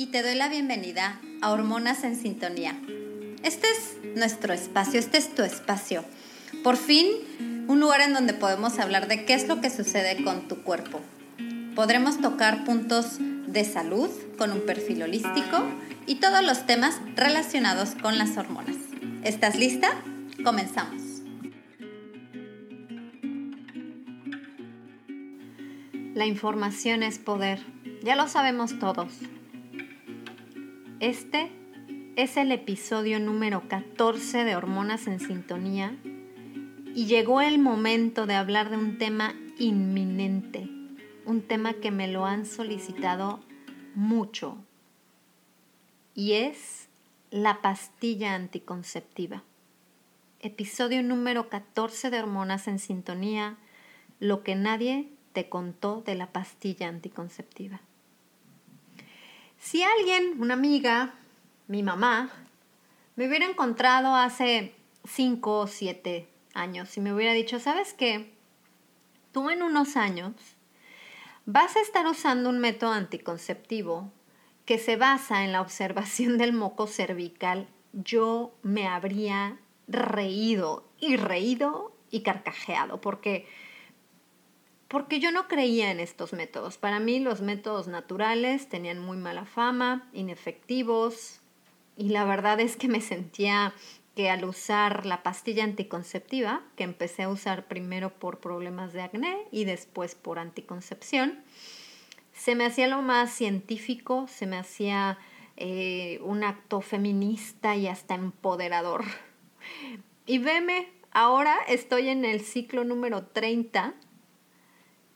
y te doy la bienvenida a Hormonas en Sintonía. Este es nuestro espacio, este es tu espacio. Por fin, un lugar en donde podemos hablar de qué es lo que sucede con tu cuerpo. Podremos tocar puntos de salud con un perfil holístico y todos los temas relacionados con las hormonas. ¿Estás lista? Comenzamos. La información es poder, ya lo sabemos todos. Este es el episodio número 14 de Hormonas en Sintonía y llegó el momento de hablar de un tema inminente, un tema que me lo han solicitado mucho y es la pastilla anticonceptiva. Episodio número 14 de Hormonas en Sintonía, lo que nadie te contó de la pastilla anticonceptiva. Si alguien, una amiga, mi mamá, me hubiera encontrado hace cinco o siete años y me hubiera dicho, ¿sabes qué? Tú en unos años vas a estar usando un método anticonceptivo que se basa en la observación del moco cervical, yo me habría reído y reído y carcajeado, porque porque yo no creía en estos métodos. Para mí los métodos naturales tenían muy mala fama, inefectivos, y la verdad es que me sentía que al usar la pastilla anticonceptiva, que empecé a usar primero por problemas de acné y después por anticoncepción, se me hacía lo más científico, se me hacía eh, un acto feminista y hasta empoderador. Y veme, ahora estoy en el ciclo número 30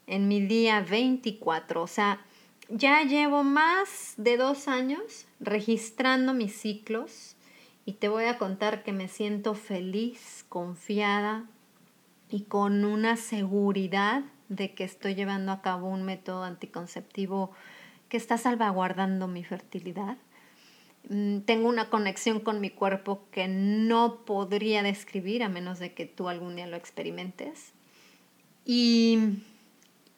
en mi día 24. O sea, ya llevo más de dos años registrando mis ciclos y te voy a contar que me siento feliz, confiada y con una seguridad de que estoy llevando a cabo un método anticonceptivo que está salvaguardando mi fertilidad. Mm, tengo una conexión con mi cuerpo que no podría describir a menos de que tú algún día lo experimentes. Y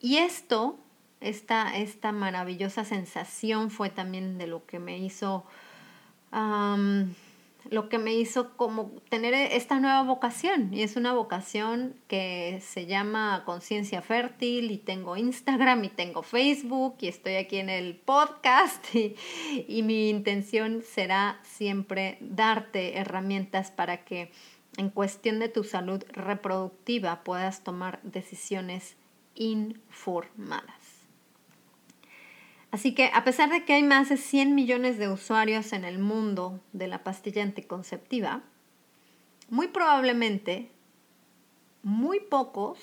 y esto, esta, esta maravillosa sensación fue también de lo que me hizo, lo que me hizo como tener esta nueva vocación. Y es una vocación que se llama Conciencia Fértil y tengo Instagram y tengo Facebook y estoy aquí en el podcast y, y mi intención será siempre darte herramientas para que en cuestión de tu salud reproductiva puedas tomar decisiones informadas. Así que a pesar de que hay más de 100 millones de usuarios en el mundo de la pastilla anticonceptiva, muy probablemente muy pocos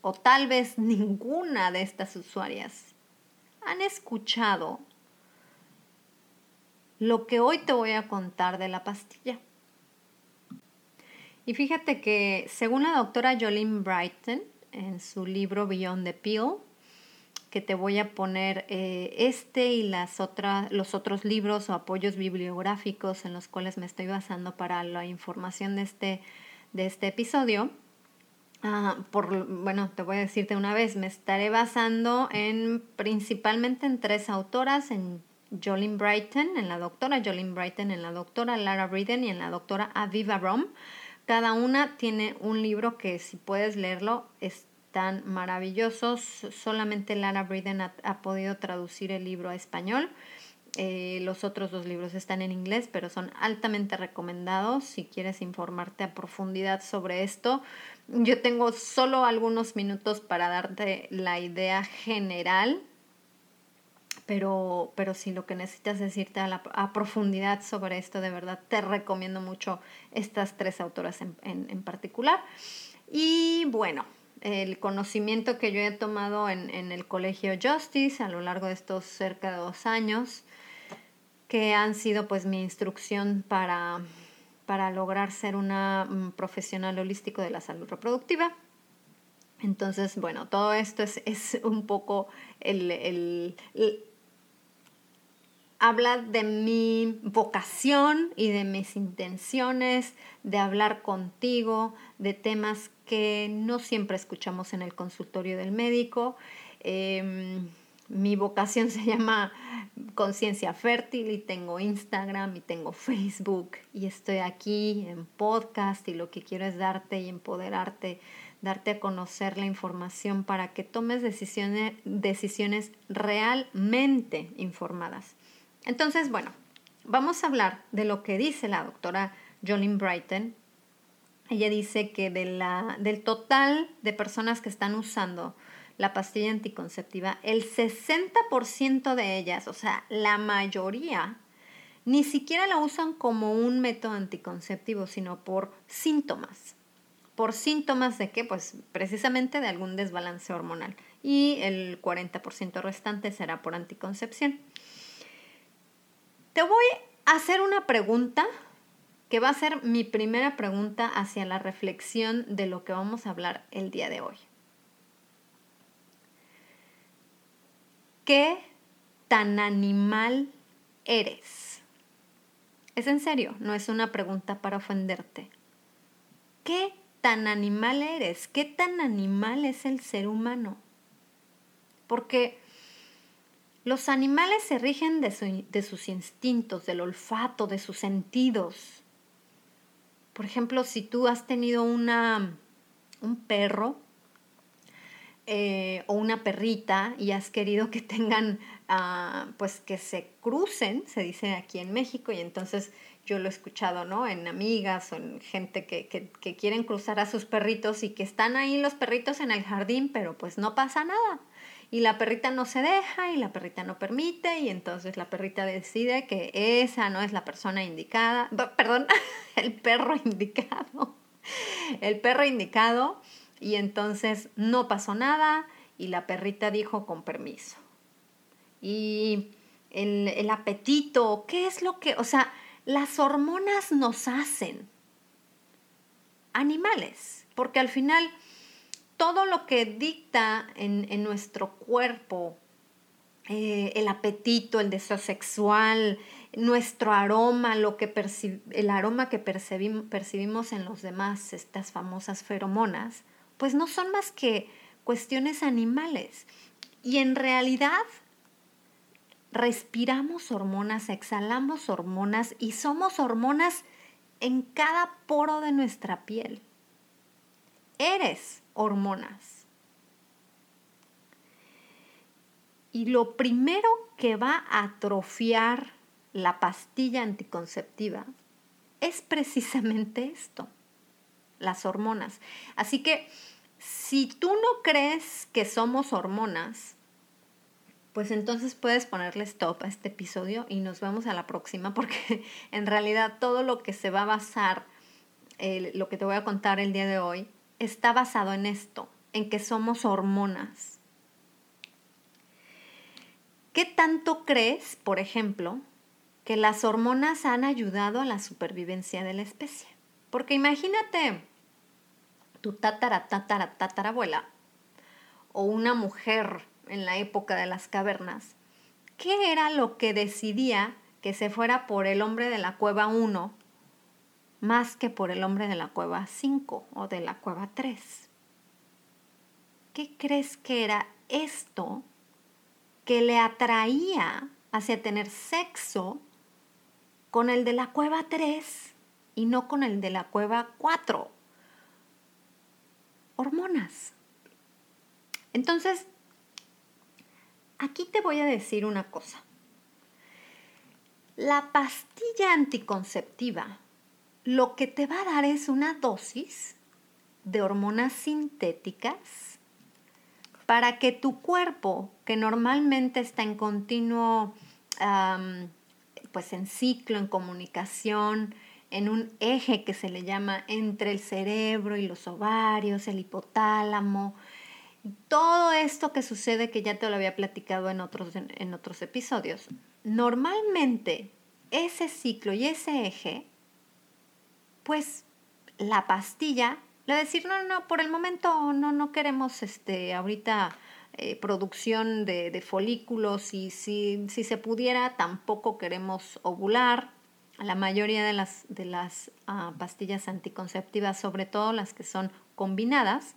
o tal vez ninguna de estas usuarias han escuchado lo que hoy te voy a contar de la pastilla. Y fíjate que según la doctora Jolene Brighton, en su libro Beyond the Pill, que te voy a poner eh, este y las otras, los otros libros o apoyos bibliográficos en los cuales me estoy basando para la información de este, de este episodio. Ah, por, bueno, te voy a decirte una vez, me estaré basando en principalmente en tres autoras, en Jolene Brighton, en la doctora Jolene Brighton, en la doctora Lara Briden y en la doctora Aviva Rom. Cada una tiene un libro que si puedes leerlo están maravillosos. Solamente Lara Briden ha, podido traducir el libro a español. Eh, los otros dos libros están en inglés, pero son altamente recomendados si quieres informarte a profundidad sobre esto. Yo tengo solo algunos minutos para darte la idea general pero, pero si lo que necesitas es irte a, a profundidad sobre esto, de verdad te recomiendo mucho estas tres autoras en, en, particular. Y bueno, el conocimiento que yo he tomado en, en, el colegio Justice a lo largo de estos cerca de dos años que han sido pues mi instrucción para, para lograr ser una mm, profesional holístico de la salud reproductiva. Entonces, bueno, todo esto es, es un poco el, el, habla de mi vocación y de mis intenciones, de hablar contigo, de temas que no siempre escuchamos en el consultorio del médico. Em, mi vocación se llama Conciencia Fértil y tengo Instagram y tengo Facebook y estoy aquí en podcast y lo que quiero es darte y empoderarte, darte a conocer la información para que tomes decisiones, decisiones realmente informadas. Entonces, bueno, vamos a hablar de lo que dice la doctora Jolene Brighton. Ella dice que de la, del total de personas que están usando la pastilla anticonceptiva, el 60% de ellas, o sea, la mayoría, ni siquiera la usan como un método anticonceptivo, sino por síntomas. ¿Por síntomas de qué? Pues precisamente de algún desbalance hormonal. Y el 40% restante será por anticoncepción. Te voy a hacer una pregunta que va a ser mi primera pregunta hacia la reflexión de lo que vamos a hablar el día de hoy. ¿Qué tan animal eres? Es en serio, no es una pregunta para ofenderte. ¿Qué tan animal eres? ¿Qué tan animal es el ser humano? Porque los animales se rigen de, sus instintos, del olfato, de sus sentidos. Por ejemplo, si tú has tenido una, un perro eh, o una perrita y has querido que tengan, ah, pues que se crucen, se dice aquí en México, y entonces yo lo he escuchado, ¿no? En amigas o en gente que, que quieren cruzar a sus perritos y que están ahí los perritos en el jardín, pero pues no pasa nada y la perrita no se deja y la perrita no permite y entonces la perrita decide que esa no es la persona indicada, perdón, el perro indicado, el perro indicado y entonces no pasó nada y la perrita dijo con permiso. Y el, el apetito, ¿qué es lo que, o sea, las hormonas nos hacen animales, porque al final todo lo que dicta en, nuestro cuerpo, eh, el apetito, el deseo sexual, nuestro aroma, lo que el aroma que percibimos en los demás, estas famosas feromonas, pues no son más que cuestiones animales. Y en realidad respiramos hormonas, exhalamos hormonas y somos hormonas en cada poro de nuestra piel. Eres hormonas. Y lo primero que va a atrofiar la pastilla anticonceptiva es precisamente esto, las hormonas. Así que si tú no crees que somos hormonas, pues entonces puedes ponerle stop a este episodio y nos vemos a la próxima porque en realidad todo lo que se va a basar, eh, lo que te voy a contar el día de hoy, está basado en esto, en que somos hormonas. ¿Qué tanto crees, por ejemplo, que las hormonas han ayudado a la supervivencia de la especie? Porque imagínate tu tatara, tatara, tatarabuela o una mujer en la época de las cavernas. ¿Qué era lo que decidía que se fuera por el hombre de la cueva 1 más que por el hombre de la cueva 5 o de la cueva 3. ¿Qué crees que era esto que le atraía hacia tener sexo con el de la cueva 3 y no con el de la cueva 4? Hormonas. Entonces, aquí te voy a decir una cosa. La pastilla anticonceptiva lo que te va a dar es una dosis de hormonas sintéticas para que tu cuerpo, que normalmente está en continuo, pues en ciclo, en comunicación, en un eje que se le llama entre el cerebro y los ovarios, el hipotálamo, todo esto que sucede que ya te lo había platicado en otros, en otros episodios, normalmente ese ciclo y ese eje, pues la pastilla, le decir, no, no, por el momento no, no queremos este, ahorita eh, producción de, folículos y si, si, se pudiera tampoco queremos ovular. La mayoría de las, de las ah, pastillas anticonceptivas, sobre todo las que son combinadas,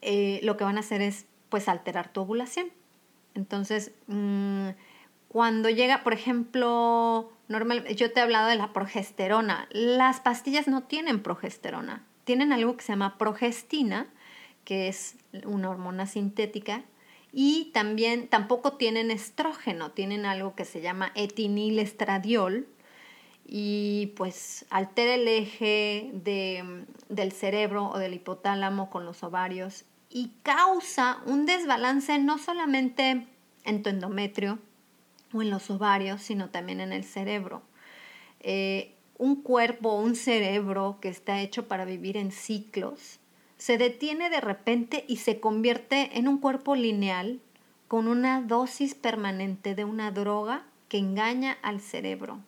eh, lo que van a hacer es pues alterar tu ovulación. Entonces, mm, cuando llega, por ejemplo, normal, yo te he hablado de la progesterona. Las pastillas no tienen progesterona, tienen algo que se llama progestina, que es una hormona sintética, y también tampoco tienen estrógeno, tienen algo que se llama etinilestradiol, y pues altera el eje de, del cerebro o del hipotálamo con los ovarios y causa un desbalance no solamente en tu endometrio o en los ovarios, sino también en el cerebro. Eh, un cuerpo, un cerebro que está hecho para vivir en ciclos, se detiene de repente y se convierte en un cuerpo lineal con una dosis permanente de una droga que engaña al cerebro.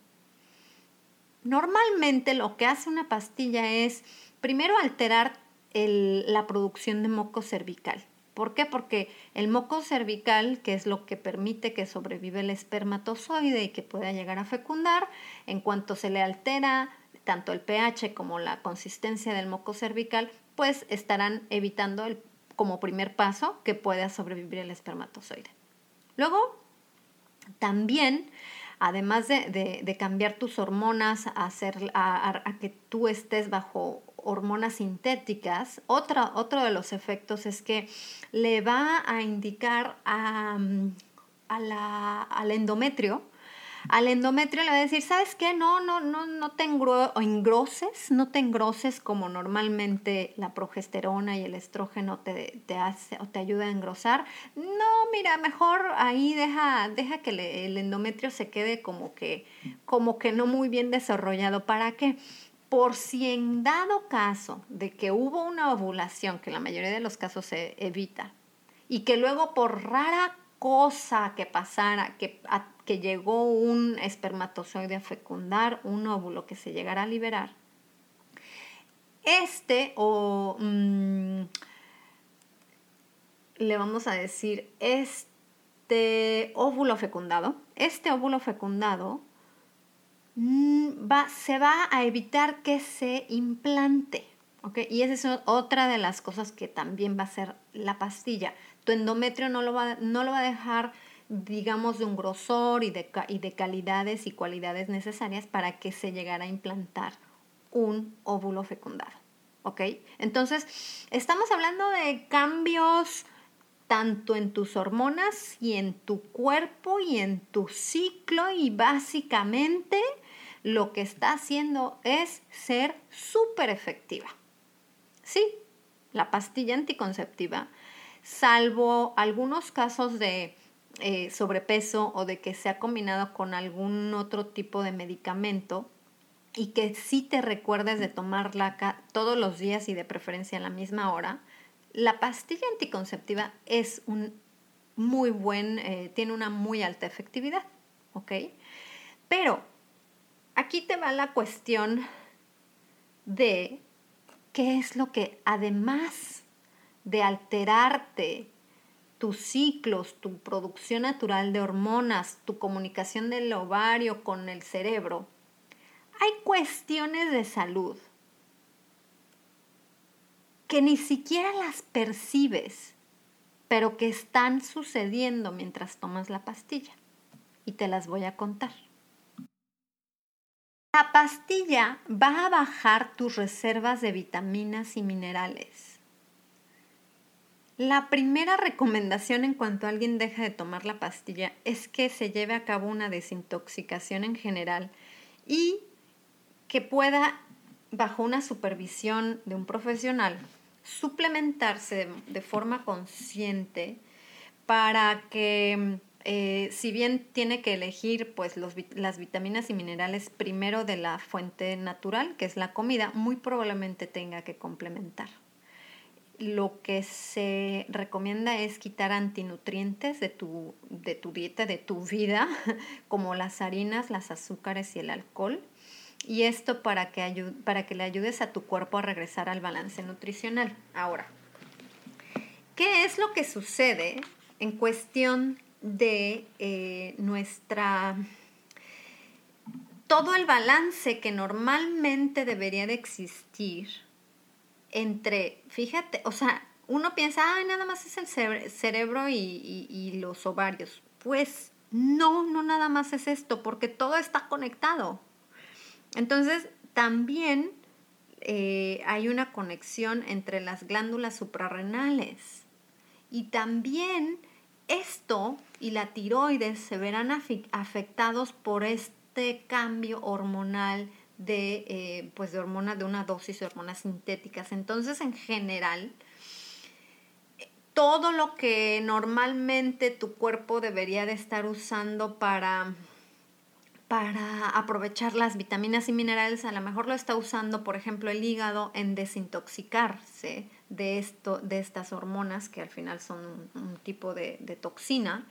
Normalmente lo que hace una pastilla es primero alterar la producción de moco cervical. ¿Por qué? Porque el moco cervical, que es lo que permite que sobrevive el espermatozoide y que pueda llegar a fecundar, en cuanto se le altera tanto el pH como la consistencia del moco cervical, pues estarán evitando el, como primer paso que pueda sobrevivir el espermatozoide. Luego, también, además de, cambiar tus hormonas hacer, a, que tú estés bajo hormonas sintéticas, otro de los efectos es que le va a indicar a, al endometrio al endometrio le va a decir, ¿sabes qué? No, no, no, no te engroses, no te engroses como normalmente la progesterona y el estrógeno te, te hace o te ayuda a engrosar. No, mira, mejor ahí deja, deja que el endometrio se quede como que, como que no muy bien desarrollado. ¿Para qué? Por si en dado caso de que hubo una ovulación, que la mayoría de los casos se evita, y que luego por rara cosa que pasara, que, que llegó un espermatozoide a fecundar un óvulo que se llegara a liberar, este o mm, le vamos a decir este óvulo fecundado, este óvulo fecundado va, se va a evitar que se implante. Y esa es otra de las cosas que también va a ser la pastilla tu endometrio no lo va, no lo va a dejar, digamos, de un grosor y de, y de calidades y cualidades necesarias para que se llegara a implantar un óvulo fecundado. Entonces, estamos hablando de cambios tanto en tus hormonas y en tu cuerpo y en tu ciclo y básicamente lo que está haciendo es ser súper efectiva. Sí, la pastilla anticonceptiva salvo algunos casos de eh, sobrepeso o de que se ha combinado con algún otro tipo de medicamento y que sí te recuerdes de tomarla todos los días y de preferencia a la misma hora, la pastilla anticonceptiva es un muy buen, eh, tiene una muy alta efectividad, ¿ok? Pero aquí te va la cuestión de qué es lo que además de alterarte tus ciclos, tu producción natural de hormonas, tu comunicación del ovario con el cerebro, hay cuestiones de salud que ni siquiera las percibes, pero que están sucediendo mientras tomas la pastilla. Y te las voy a contar. La pastilla va a bajar tus reservas de vitaminas y minerales. La primera recomendación en cuanto alguien deja de tomar la pastilla es que se lleve a cabo una desintoxicación en general y que pueda, bajo una supervisión de un profesional, suplementarse de, forma consciente para que, eh, si bien tiene que elegir pues, las vitaminas y minerales primero de la fuente natural, que es la comida, muy probablemente tenga que complementar lo que se recomienda es quitar antinutrientes de tu, de tu dieta, de tu vida, como las harinas, las azúcares y el alcohol. Y esto para que, para que le ayudes a tu cuerpo a regresar al balance nutricional. Ahora, ¿qué es lo que sucede en cuestión de eh, nuestra... todo el balance que normalmente debería de existir entre, fíjate, o sea, uno piensa, ah, nada más es el cerebro y, los ovarios. Pues no, no nada más es esto, porque todo está conectado. Entonces, también eh, hay una conexión entre las glándulas suprarrenales. Y también esto y la tiroides se verán afectados por este cambio hormonal de, eh, pues de de una dosis de hormonas sintéticas. Entonces, en general, todo lo que normalmente tu cuerpo debería de estar usando para, para aprovechar las vitaminas y minerales, a lo mejor lo está usando, por ejemplo, el hígado en desintoxicarse de, esto, de estas hormonas, que al final son un, tipo de, toxina.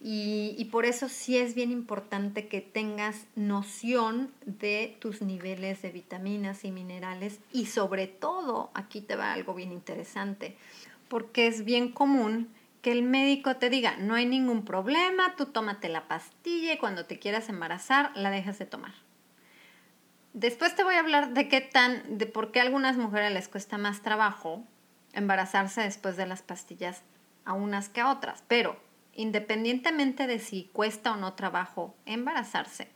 Y, por eso sí es bien importante que tengas noción de tus niveles de vitaminas y minerales y sobre todo, aquí te va algo bien interesante, porque es bien común que el médico te diga, no hay ningún problema, tú tómate la pastilla y cuando te quieras embarazar la dejas de tomar. Después te voy a hablar de qué tan, de por qué a algunas mujeres les cuesta más trabajo embarazarse después de las pastillas a unas que a otras, pero independientemente de si cuesta o no trabajo embarazarse.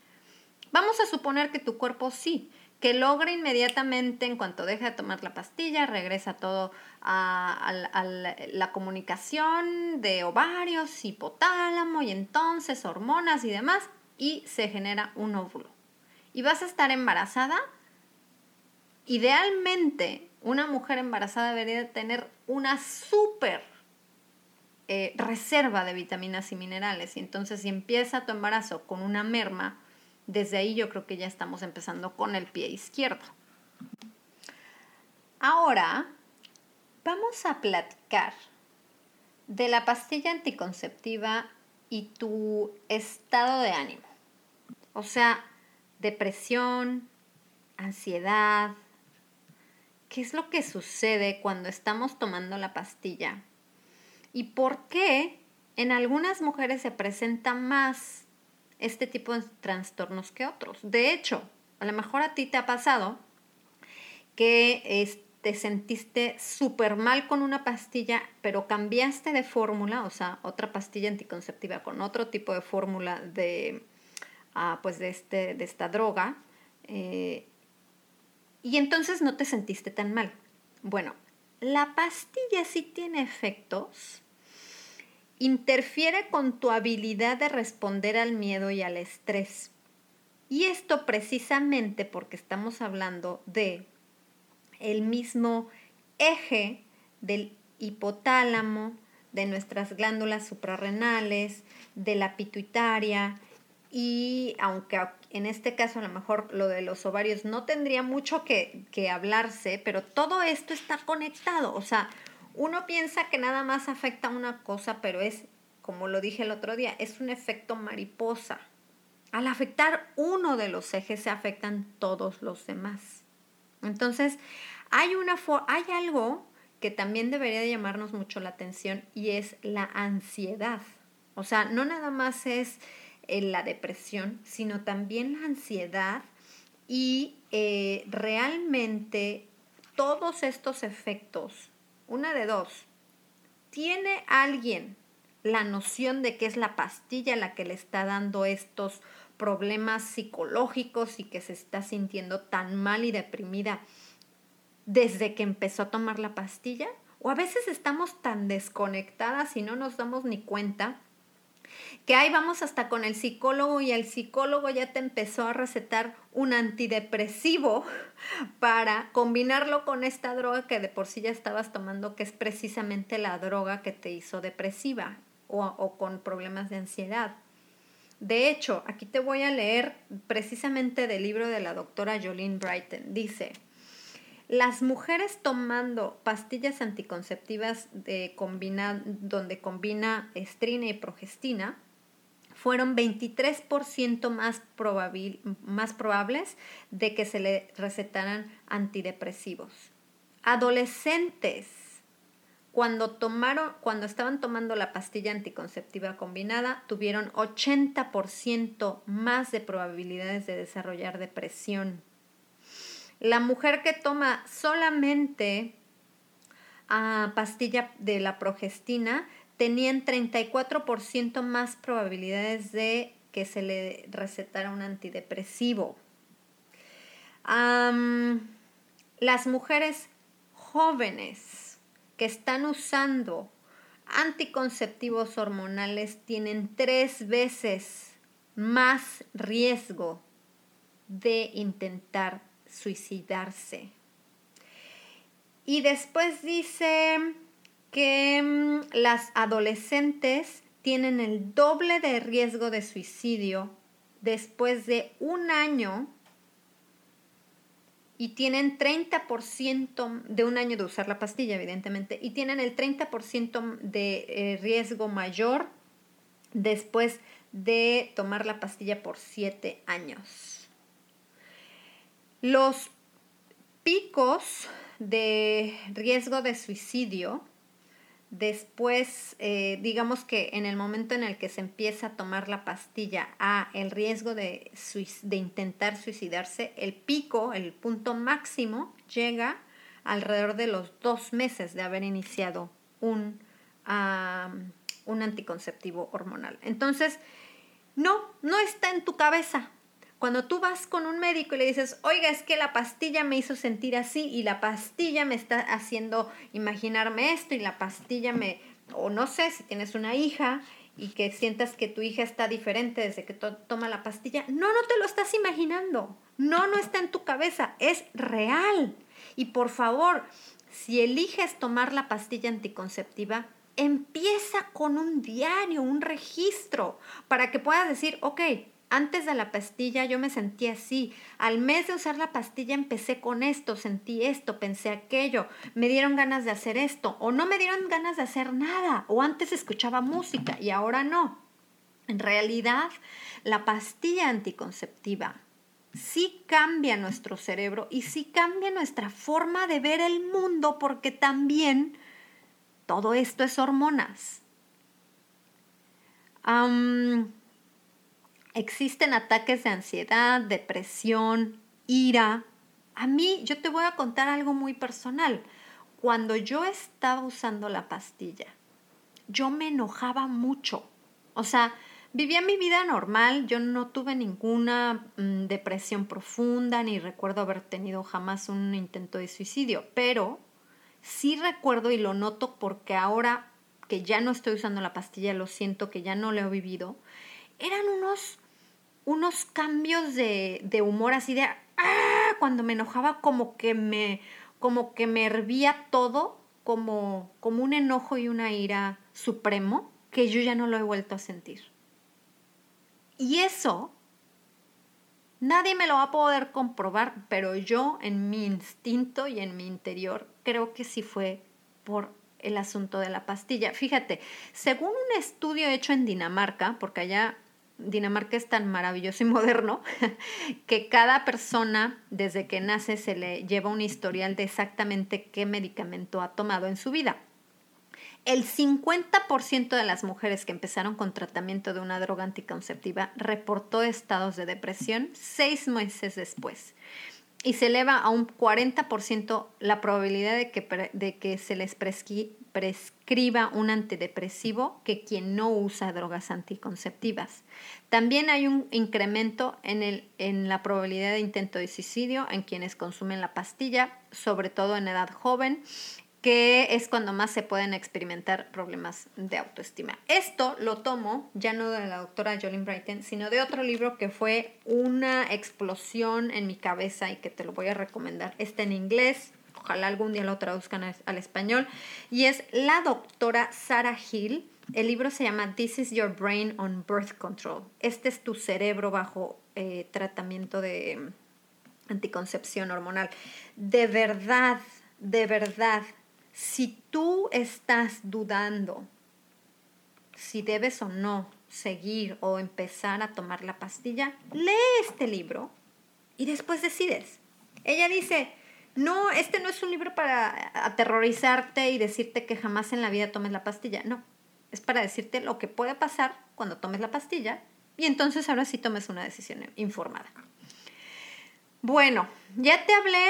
Vamos a suponer que tu cuerpo sí, que logra inmediatamente, en cuanto deja de tomar la pastilla, regresa todo a, la comunicación de ovarios, hipotálamo y entonces hormonas y demás, y se genera un óvulo. Y vas a estar embarazada. Idealmente, una mujer embarazada debería tener una súper eh, reserva de vitaminas y minerales. Y entonces si empieza tu embarazo con una merma, desde ahí yo creo que ya estamos empezando con el pie izquierdo. Ahora vamos a platicar de la pastilla anticonceptiva y tu estado de ánimo. O sea, depresión, ansiedad. ¿Qué es lo que sucede cuando estamos tomando la pastilla? y por qué en algunas mujeres se presenta más este tipo de trastornos que otros. De hecho, a lo mejor a ti te ha pasado que te sentiste súper mal con una pastilla, pero cambiaste de fórmula, o sea, otra pastilla anticonceptiva con otro tipo de fórmula de, ah, pues de, este, de esta droga, eh, y entonces no te sentiste tan mal. Bueno, la pastilla sí tiene efectos interfiere con tu habilidad de responder al miedo y al estrés. Y esto precisamente porque estamos hablando de el mismo eje del hipotálamo, de nuestras glándulas suprarrenales, de la pituitaria y aunque en este caso a lo mejor lo de los ovarios no tendría mucho que, que hablarse, pero todo esto está conectado, o sea, uno piensa que nada más afecta una cosa, pero es, como lo dije el otro día, es un efecto mariposa. Al afectar uno de los ejes se afectan todos los demás. Entonces, hay, una hay algo que también debería de llamarnos mucho la atención y es la ansiedad. O sea, no nada más es la depresión, sino también la ansiedad y eh, realmente todos estos efectos una de dos. ¿Tiene alguien la noción de que es la pastilla la que le está dando estos problemas psicológicos y que se está sintiendo tan mal y deprimida desde que empezó a tomar la pastilla? O a veces estamos tan desconectadas y no nos damos ni cuenta que ahí vamos hasta con el psicólogo y el psicólogo ya te empezó a recetar un antidepresivo para combinarlo con esta droga que de por sí ya estabas tomando, que es precisamente la droga que te hizo depresiva o, con problemas de ansiedad. De hecho, aquí te voy a leer precisamente del libro de la doctora Jolene Brighton. Dice, las mujeres tomando pastillas anticonceptivas de donde combina estrina y progestina fueron 23% más, más probables de que se le recetaran antidepresivos. Adolescentes, cuando, tomaron, cuando estaban tomando la pastilla anticonceptiva combinada, tuvieron 80% más de probabilidades de desarrollar depresión. La mujer que toma solamente ah, pastilla de la progestina tenían 34% más probabilidades de que se le recetara un antidepresivo. las mujeres jóvenes que están usando anticonceptivos hormonales tienen tres veces más riesgo de intentar suicidarse. Y después dice que mm, las adolescentes tienen el doble de riesgo de suicidio después de un año y tienen 30% de un año de usar la pastilla, evidentemente, y tienen el 30% de eh, riesgo mayor después de tomar la pastilla por 7 años. Los picos de riesgo de suicidio Después, eh, digamos que en el momento en el que se empieza a tomar la pastilla a el riesgo de, intentar suicidarse, el pico, el punto máximo, llega alrededor de los dos meses de haber iniciado un, un anticonceptivo hormonal. Entonces, no, no está en tu cabeza. Cuando tú vas con un médico y le dices, oiga, es que la pastilla me hizo sentir así y la pastilla me está haciendo imaginarme esto y la pastilla me, o no sé, si tienes una hija y que sientas que tu hija está diferente desde que toma la pastilla, no, no te lo estás imaginando, no, no está en tu cabeza, es real. Y por favor, si eliges tomar la pastilla anticonceptiva, empieza con un diario, un registro, para que puedas decir, ok, antes de la pastilla yo me sentí así. Al mes de usar la pastilla empecé con esto, sentí esto, pensé aquello, me dieron ganas de hacer esto o no me dieron ganas de hacer nada o antes escuchaba música y ahora no. En realidad, la pastilla anticonceptiva sí cambia nuestro cerebro y sí cambia nuestra forma de ver el mundo porque también todo esto es hormonas. Existen ataques de ansiedad, depresión, ira. A mí, yo te voy a contar algo muy personal. Cuando yo estaba usando la pastilla, yo me enojaba mucho. O sea, vivía mi vida normal, yo no tuve ninguna mm, depresión profunda, ni recuerdo haber tenido jamás un intento de suicidio, pero sí recuerdo y lo noto porque ahora que ya no estoy usando la pastilla, lo siento que ya no lo he vivido, eran unos unos cambios de, de humor así de ¡ah! cuando me enojaba como que me como que me hervía todo como, como un enojo y una ira supremo que yo ya no lo he vuelto a sentir. Y eso nadie me lo va a poder comprobar, pero yo en mi instinto y en mi interior creo que sí fue por el asunto de la pastilla. Fíjate, según un estudio hecho en Dinamarca, porque allá Dinamarca es tan maravilloso y moderno que cada persona desde que nace se le lleva un historial de exactamente qué medicamento ha tomado en su vida. El 50% de las mujeres que empezaron con tratamiento de una droga anticonceptiva reportó estados de depresión seis meses después y se eleva a un 40% la probabilidad de que, de que se les prescriba un antidepresivo que quien no usa drogas anticonceptivas. También hay un incremento en, el, en la probabilidad de intento de suicidio en quienes consumen la pastilla, sobre todo en edad joven, que es cuando más se pueden experimentar problemas de autoestima. Esto lo tomo ya no de la doctora Jolene Brighton, sino de otro libro que fue una explosión en mi cabeza y que te lo voy a recomendar. Está en inglés, ojalá algún día lo traduzcan al español, y es la doctora Sarah Hill. El libro se llama This is Your Brain on Birth Control. Este es tu cerebro bajo eh, tratamiento de anticoncepción hormonal. De verdad, de verdad, si tú estás dudando si debes o no seguir o empezar a tomar la pastilla, lee este libro y después decides. Ella dice, no, este no es un libro para aterrorizarte y decirte que jamás en la vida tomes la pastilla. No, es para decirte lo que puede pasar cuando tomes la pastilla y entonces ahora sí tomes una decisión informada. Bueno, ya te hablé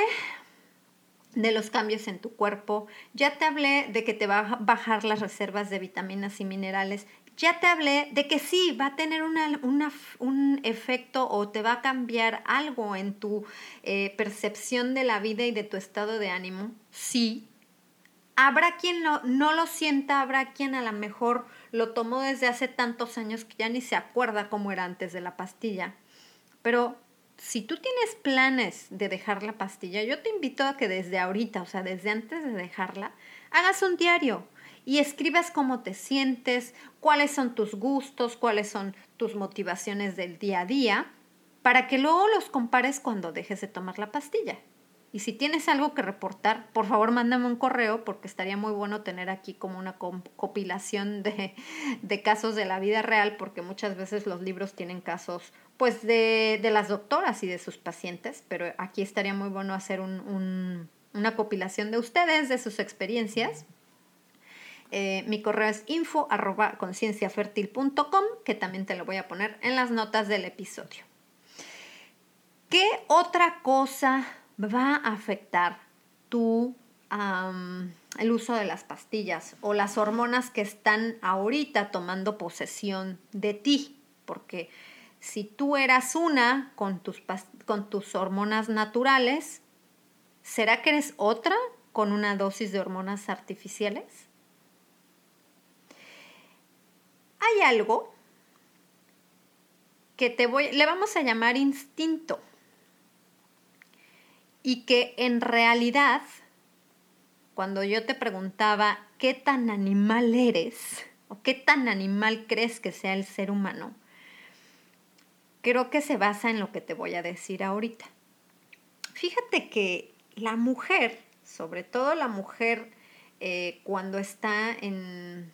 de los cambios en tu cuerpo, ya te hablé de que te va a bajar las reservas de vitaminas y minerales, ya te hablé de que sí, va a tener un efecto o te va a cambiar algo en tu eh, percepción de la vida y de tu estado de ánimo, sí. Habrá quien no lo sienta, habrá quien a lo mejor lo tomó desde hace tantos años que ya ni se acuerda cómo era antes de la pastilla. Pero si tú tienes planes de dejar la pastilla, yo te invito a que desde ahorita, o sea, desde antes de dejarla, hagas un diario y escribas cómo te sientes, cuáles son tus gustos, cuáles son tus motivaciones del día a día, para que luego los compares cuando dejes de tomar la pastilla. Y si tienes algo que reportar, por favor mándame un correo porque estaría muy bueno tener aquí como una compilación de, de casos de la vida real porque muchas veces los libros tienen casos pues de, de, las doctoras y de sus pacientes, pero aquí estaría muy bueno hacer un, una compilación de ustedes, de sus experiencias. Eh, mi correo es info arroba que también te lo voy a poner en las notas del episodio. ¿Qué otra cosa va a afectar tu, el uso de las pastillas o las hormonas que están ahorita tomando posesión de ti? Porque si tú eras una con tus, con tus hormonas naturales, ¿será que eres otra con una dosis de hormonas artificiales? Hay algo que te voy, le vamos a llamar instinto y que en realidad, cuando yo te preguntaba qué tan animal eres o qué tan animal crees que sea el ser humano, creo que se basa en lo que te voy a decir ahorita. Fíjate que la mujer, sobre todo la mujer eh, cuando está en,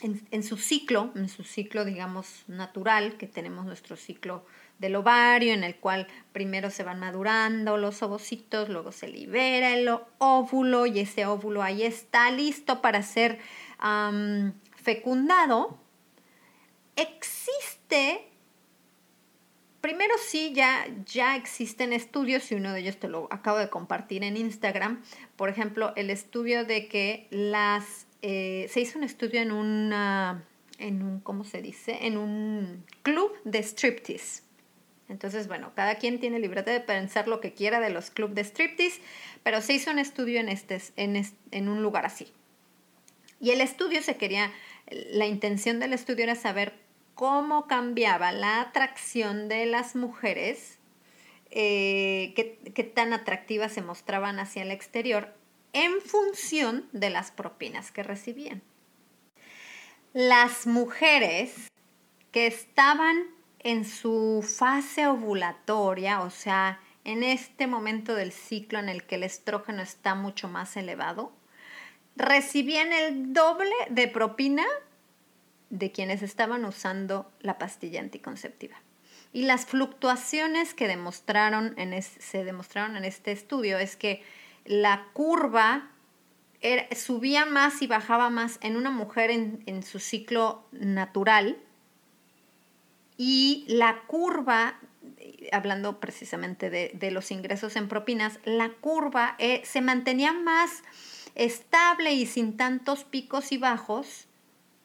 en, su ciclo, en su ciclo, digamos, natural, que tenemos nuestro ciclo del ovario, en el cual primero se van madurando los ovocitos, luego se libera el óvulo y ese óvulo ahí está listo para ser fecundado, existe primero sí, ya, ya existen estudios y uno de ellos te lo acabo de compartir en Instagram. Por ejemplo, el estudio de que las... Eh, se hizo un estudio en. En un, ¿cómo se dice? En un club de striptease. Entonces, bueno, cada quien tiene libertad de pensar lo que quiera de los clubes de striptease, pero se hizo un estudio en, este, en, en un lugar así. Y el estudio se quería, la intención del estudio era saber cómo cambiaba la atracción de las mujeres, eh, qué, tan atractivas se mostraban hacia el exterior en función de las propinas que recibían. Las mujeres que estaban en su fase ovulatoria, o sea, en este momento del ciclo en el que el estrógeno está mucho más elevado, recibían el doble de propina de quienes estaban usando la pastilla anticonceptiva. Y las fluctuaciones que demostraron en se demostraron en este estudio es que la curva subía más y bajaba más en una mujer en, su ciclo natural y la curva, hablando precisamente de, los ingresos en propinas, la curva eh, se mantenía más estable y sin tantos picos y bajos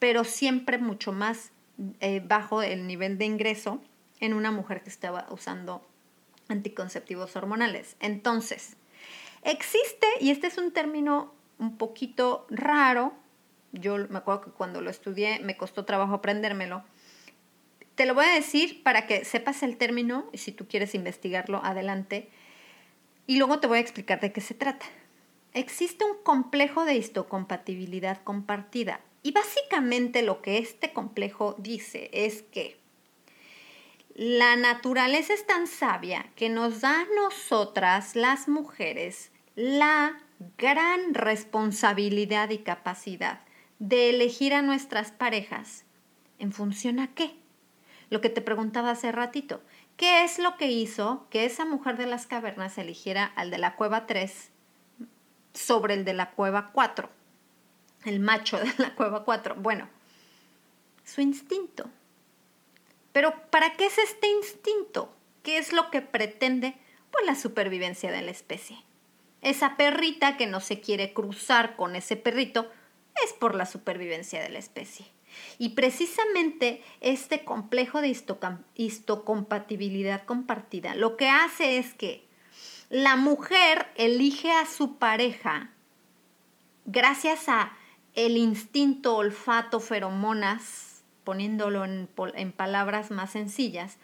pero siempre mucho más eh, bajo el nivel de ingreso en una mujer que estaba usando anticonceptivos hormonales. Entonces, existe, y este es un término un poquito raro, yo me acuerdo que cuando lo estudié me costó trabajo aprendérmelo, te lo voy a decir para que sepas el término y si tú quieres investigarlo, adelante. Y luego te voy a explicar de qué se trata. Existe un complejo de histocompatibilidad compartida. Y básicamente lo que este complejo dice es que La naturaleza es tan sabia que nos da a nosotras, las mujeres, la gran responsabilidad y capacidad de elegir a nuestras parejas en función a qué. Lo que te preguntaba hace ratito, ¿qué es lo que hizo que esa mujer de las cavernas eligiera al de la cueva 3 sobre el de la cueva 4? El macho de la cueva 4. Bueno, su instinto. Pero ¿para qué es este instinto? ¿Qué es lo que pretende? Pues la supervivencia de la especie. Esa perrita que no se quiere cruzar con ese perrito es por la supervivencia de la especie. Y precisamente este complejo de histocompatibilidad compartida lo que hace es que la mujer elige a su pareja gracias a el instinto, olfato, feromonas, poniéndolo en, palabras más sencillas,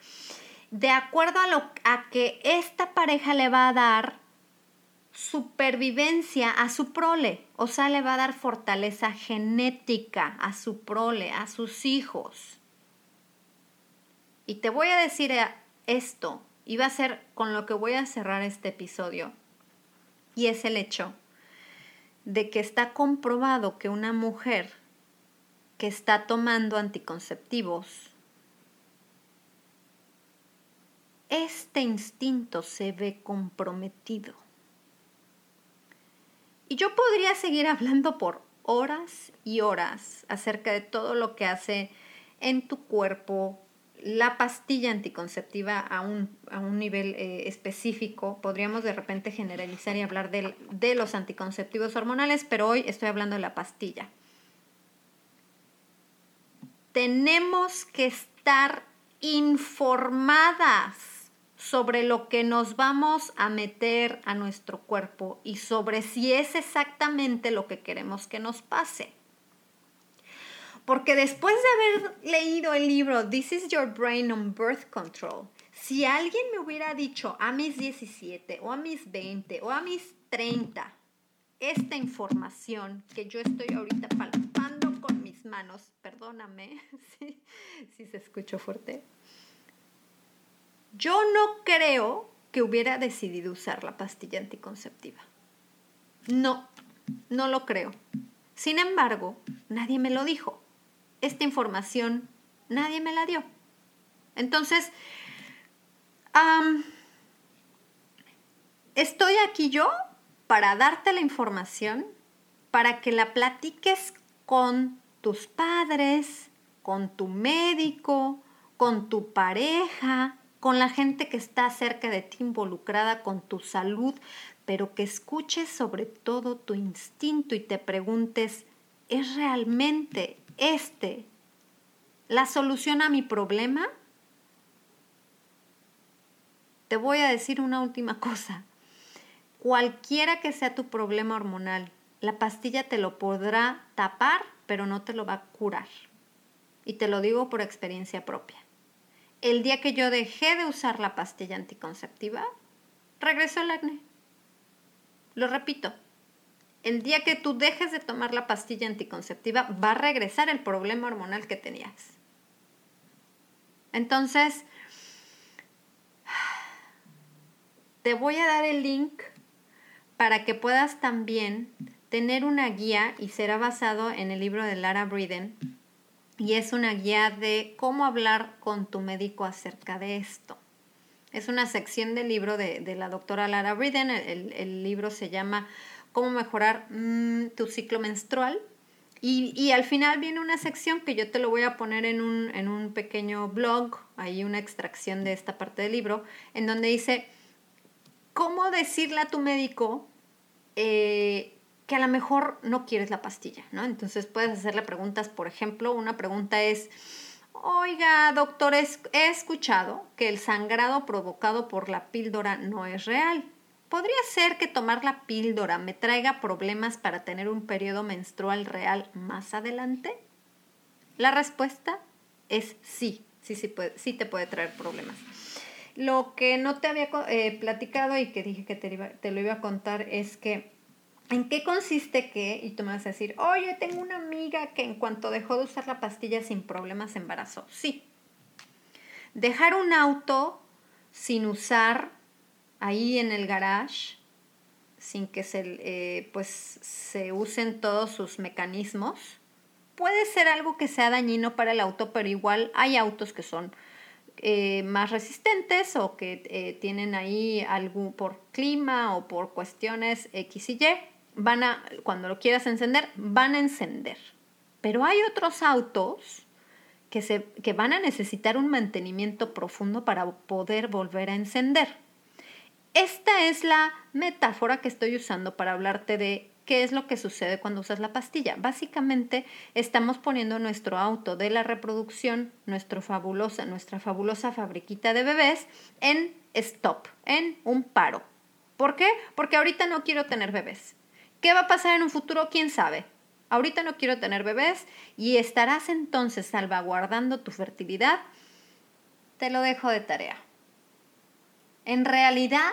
de acuerdo a, lo, a que esta pareja le va a dar supervivencia a su prole, o sea, le va a dar fortaleza genética a su prole, a sus hijos. Y te voy a decir eh, esto, y va a ser con lo que voy a cerrar este episodio, y es el hecho de que está comprobado que una mujer que está tomando anticonceptivos, este instinto se ve comprometido. Y yo podría seguir hablando por horas y horas acerca de todo lo que hace en tu cuerpo la pastilla anticonceptiva a un, nivel eh, específico. Podríamos de repente generalizar y hablar de los anticonceptivos hormonales, pero hoy estoy hablando de la pastilla. Tenemos que estar informadas sobre lo que nos vamos a meter a nuestro cuerpo y sobre si es exactamente lo que queremos que nos pase. Porque después de haber leído el libro This is Your Brain on Birth Control, si alguien me hubiera dicho a mis 17 o a mis 20 o a mis 30 esta información que yo estoy ahorita palpando con mis manos, perdóname si, se escuchó fuerte, yo no creo que hubiera decidido usar la pastilla anticonceptiva. No, no lo creo. Sin embargo, nadie me lo dijo. Esta información nadie me la dio. Entonces, estoy aquí yo para darte la información, para que la platiques con tus padres, con tu médico, con tu pareja, con la gente que está cerca de ti involucrada con tu salud, pero que escuches sobre todo tu instinto y te preguntes, ¿es realmente este la solución a mi problema? Te voy a decir una última cosa. Cualquiera que sea tu problema hormonal, la pastilla te lo podrá tapar, pero no te lo va a curar. Y te lo digo por experiencia propia el día que yo dejé de usar la pastilla anticonceptiva, regresó el acné. Lo repito, el día que tú dejes de tomar la pastilla anticonceptiva, va a regresar el problema hormonal que tenías. Entonces, te voy a dar el link para que puedas también tener una guía y será basado en el libro de Lara Briden y es una guía de cómo hablar con tu médico acerca de esto. Es una sección del libro de, la doctora Lara Briden. El, libro se llama Cómo mejorar mm, tu ciclo menstrual. Y, al final viene una sección que yo te lo voy a poner en un, en un pequeño blog, hay una extracción de esta parte del libro, en donde dice cómo decirle a tu médico eh, que a lo mejor no quieres la pastilla, ¿no? Entonces puedes hacerle preguntas, por ejemplo, una pregunta es, oiga, doctor, he escuchado que el sangrado provocado por la píldora no es real. ¿Podría ser que tomar la píldora me traiga problemas para tener un periodo menstrual real más adelante? La respuesta es sí, sí, sí, sí te puede traer problemas. Lo que no te había eh, platicado y que dije que te, te lo iba a contar es que ¿En qué consiste que? Y tú me vas a decir, oye, tengo una amiga que en cuanto dejó de usar la pastilla sin problemas se embarazó. Sí. dejar un auto sin usar ahí en el garage, sin que se, eh, pues, se usen todos sus mecanismos, puede ser algo que sea dañino para el auto, pero igual hay autos que son eh, más resistentes o que eh, tienen ahí algún por clima o por cuestiones X y Y, van a, cuando lo quieras encender, van a encender. Pero hay otros autos que, se, que van a necesitar un mantenimiento profundo para poder volver a encender. Esta es la metáfora que estoy usando para hablarte de ¿Qué es lo que sucede cuando usas la pastilla? Básicamente estamos poniendo nuestro auto de la reproducción, nuestro fabulosa, nuestra fabulosa fabriquita de bebés, en stop, en un paro. ¿Por qué? Porque ahorita no quiero tener bebés. ¿Qué va a pasar en un futuro? ¿Quién sabe? Ahorita no quiero tener bebés y estarás entonces salvaguardando tu fertilidad. Te lo dejo de tarea. En realidad,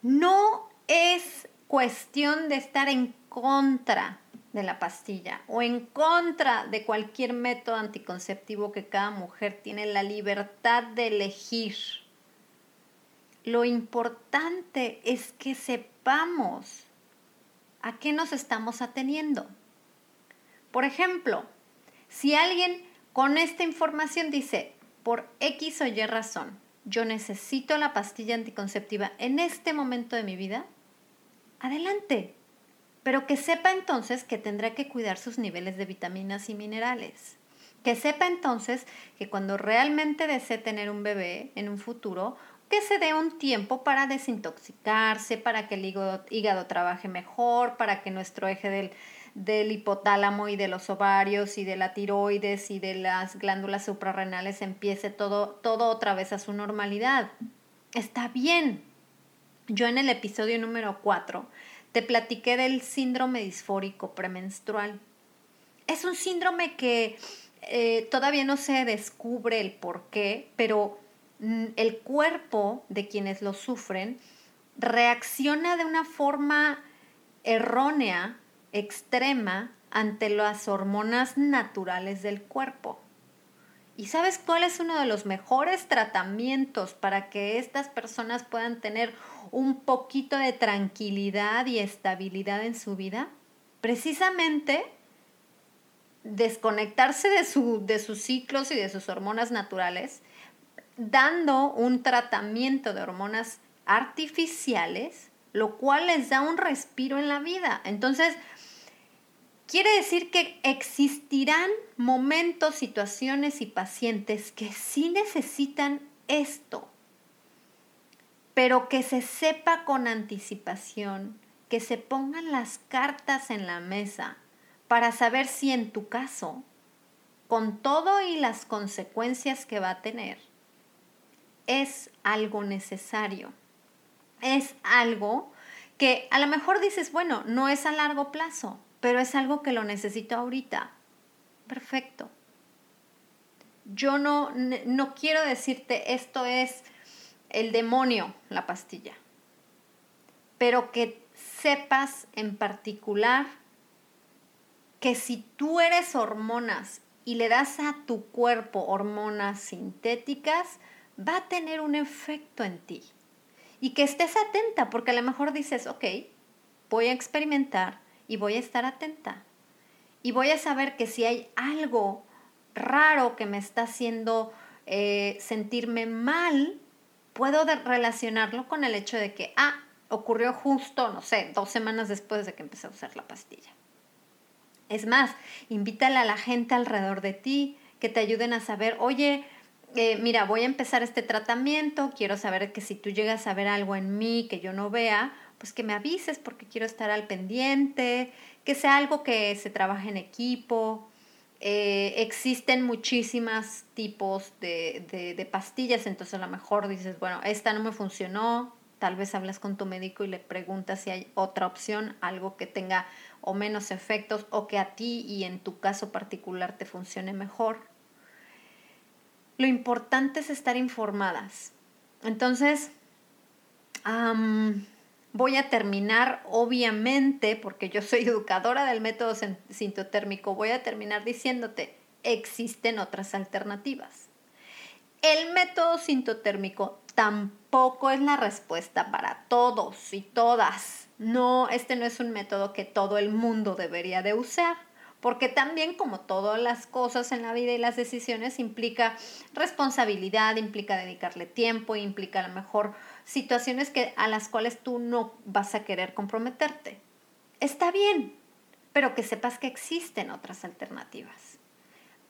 no es cuestión de estar en contra de la pastilla o en contra de cualquier método anticonceptivo que cada mujer tiene la libertad de elegir. Lo importante es que sepamos a qué nos estamos ateniendo. Por ejemplo, si alguien con esta información dice, por X o Y razón, yo necesito la pastilla anticonceptiva en este momento de mi vida, adelante. Pero que sepa entonces que tendrá que cuidar sus niveles de vitaminas y minerales. Que sepa entonces que cuando realmente desee tener un bebé en un futuro, que se dé un tiempo para desintoxicarse, para que el hígado, trabaje mejor, para que nuestro eje del, del hipotálamo y de los ovarios y de la tiroides y de las glándulas suprarrenales empiece todo, todo otra vez a su normalidad. Está bien, yo en el episodio número 4 te platiqué del síndrome disfórico premenstrual. Es un síndrome que eh, todavía no se descubre el por qué, pero mm, el cuerpo de quienes lo sufren reacciona de una forma errónea, extrema, ante las hormonas naturales del cuerpo. ¿Y sabes cuál es uno de los mejores tratamientos para que estas personas puedan tener un poquito de tranquilidad y estabilidad en su vida? Precisamente desconectarse de, su, de sus ciclos y de sus hormonas naturales, dando un tratamiento de hormonas artificiales, lo cual les da un respiro en la vida. Entonces, quiere decir que existirán momentos, situaciones y pacientes que sí necesitan esto pero que se sepa con anticipación, que se pongan las cartas en la mesa para saber si en tu caso, con todo y las consecuencias que va a tener, es algo necesario. Es algo que a lo mejor dices, bueno, no es a largo plazo, pero es algo que lo necesito ahorita. Perfecto. Yo no, no quiero decirte esto es el demonio, la pastilla. Pero que sepas en particular que si tú eres hormonas y le das a tu cuerpo hormonas sintéticas, va a tener un efecto en ti. Y que estés atenta, porque a lo mejor dices, ok, voy a experimentar y voy a estar atenta. Y voy a saber que si hay algo raro que me está haciendo eh, sentirme mal, puedo relacionarlo con el hecho de que, ah, ocurrió justo, no sé, dos semanas después de que empecé a usar la pastilla. Es más, invítale a la gente alrededor de ti que te ayuden a saber, oye, eh, mira, voy a empezar este tratamiento, quiero saber que si tú llegas a ver algo en mí que yo no vea, pues que me avises porque quiero estar al pendiente, que sea algo que se trabaje en equipo, eh, existen muchísimos tipos de, pastillas, entonces a lo mejor dices, bueno, esta no me funcionó, tal vez hablas con tu médico y le preguntas si hay otra opción, algo que tenga o menos efectos o que a ti y en tu caso particular te funcione mejor. Lo importante es estar informadas. Entonces, Voy a terminar, obviamente, porque yo soy educadora del método sintotérmico, voy a terminar diciéndote, existen otras alternativas. El método sintotérmico tampoco es la respuesta para todos y todas. No, este no es un método que todo el mundo debería de usar porque también como todas las cosas en la vida y las decisiones implica responsabilidad, implica dedicarle tiempo, implica a lo mejor situaciones que, a las cuales tú no vas a querer comprometerte. Está bien, pero que sepas que existen otras alternativas.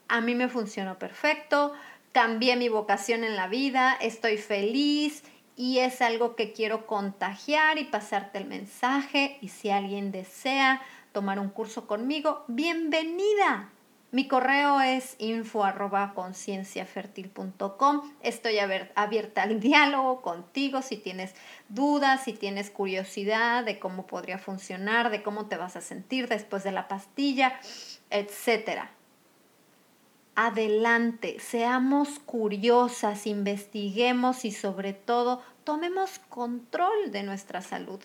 A mí me funcionó perfecto, cambié mi vocación en la vida, estoy feliz y es algo que quiero contagiar y pasarte el mensaje y si alguien desea tomar un curso conmigo, bienvenida. Mi correo es info Estoy abierta al diálogo contigo si tienes dudas, si tienes curiosidad de cómo podría funcionar, de cómo te vas a sentir después de la pastilla, etc. Adelante, seamos curiosas, investiguemos y sobre todo tomemos control de nuestra salud.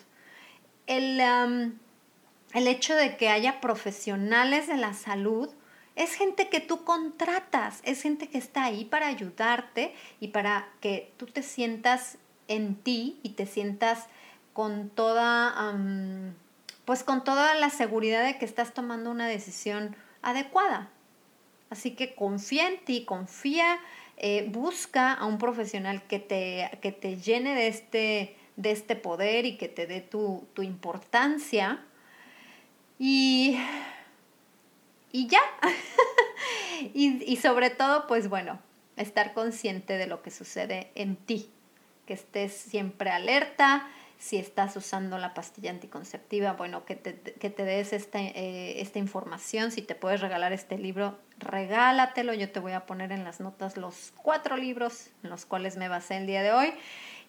El, el hecho de que haya profesionales de la salud es gente que tú contratas, es gente que está ahí para ayudarte y para que tú te sientas en ti y te sientas con toda, pues con toda la seguridad de que estás tomando una decisión adecuada. Así que confía en ti, confía, eh, busca a un profesional que te, que te llene de este, de este poder y que te dé tu, tu importancia. Y y ya. y, sobre todo, pues bueno, estar consciente de lo que sucede en ti, que estés siempre alerta, si estás usando la pastilla anticonceptiva, bueno, que te, que te des esta, eh, esta información, si te puedes regalar este libro, regálatelo, yo te voy a poner en las notas los cuatro libros en los cuales me basé el día de hoy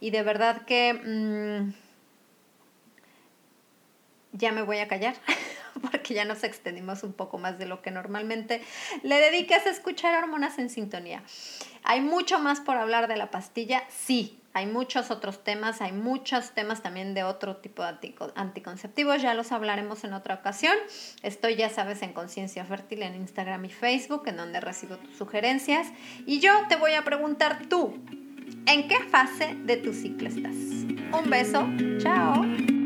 y de verdad que mm, ya me voy a callar. porque ya nos extendimos un poco más de lo que normalmente le dedicas a escuchar hormonas en sintonía. Hay mucho más por hablar de la pastilla, sí, hay muchos otros temas, hay muchos temas también de otro tipo de anticonceptivos, ya los hablaremos en otra ocasión. Estoy, ya sabes, en Conciencia Fértil en Instagram y Facebook, en donde recibo tus sugerencias. Y yo te voy a preguntar tú, ¿en qué fase de tu ciclo estás? Un beso, chao.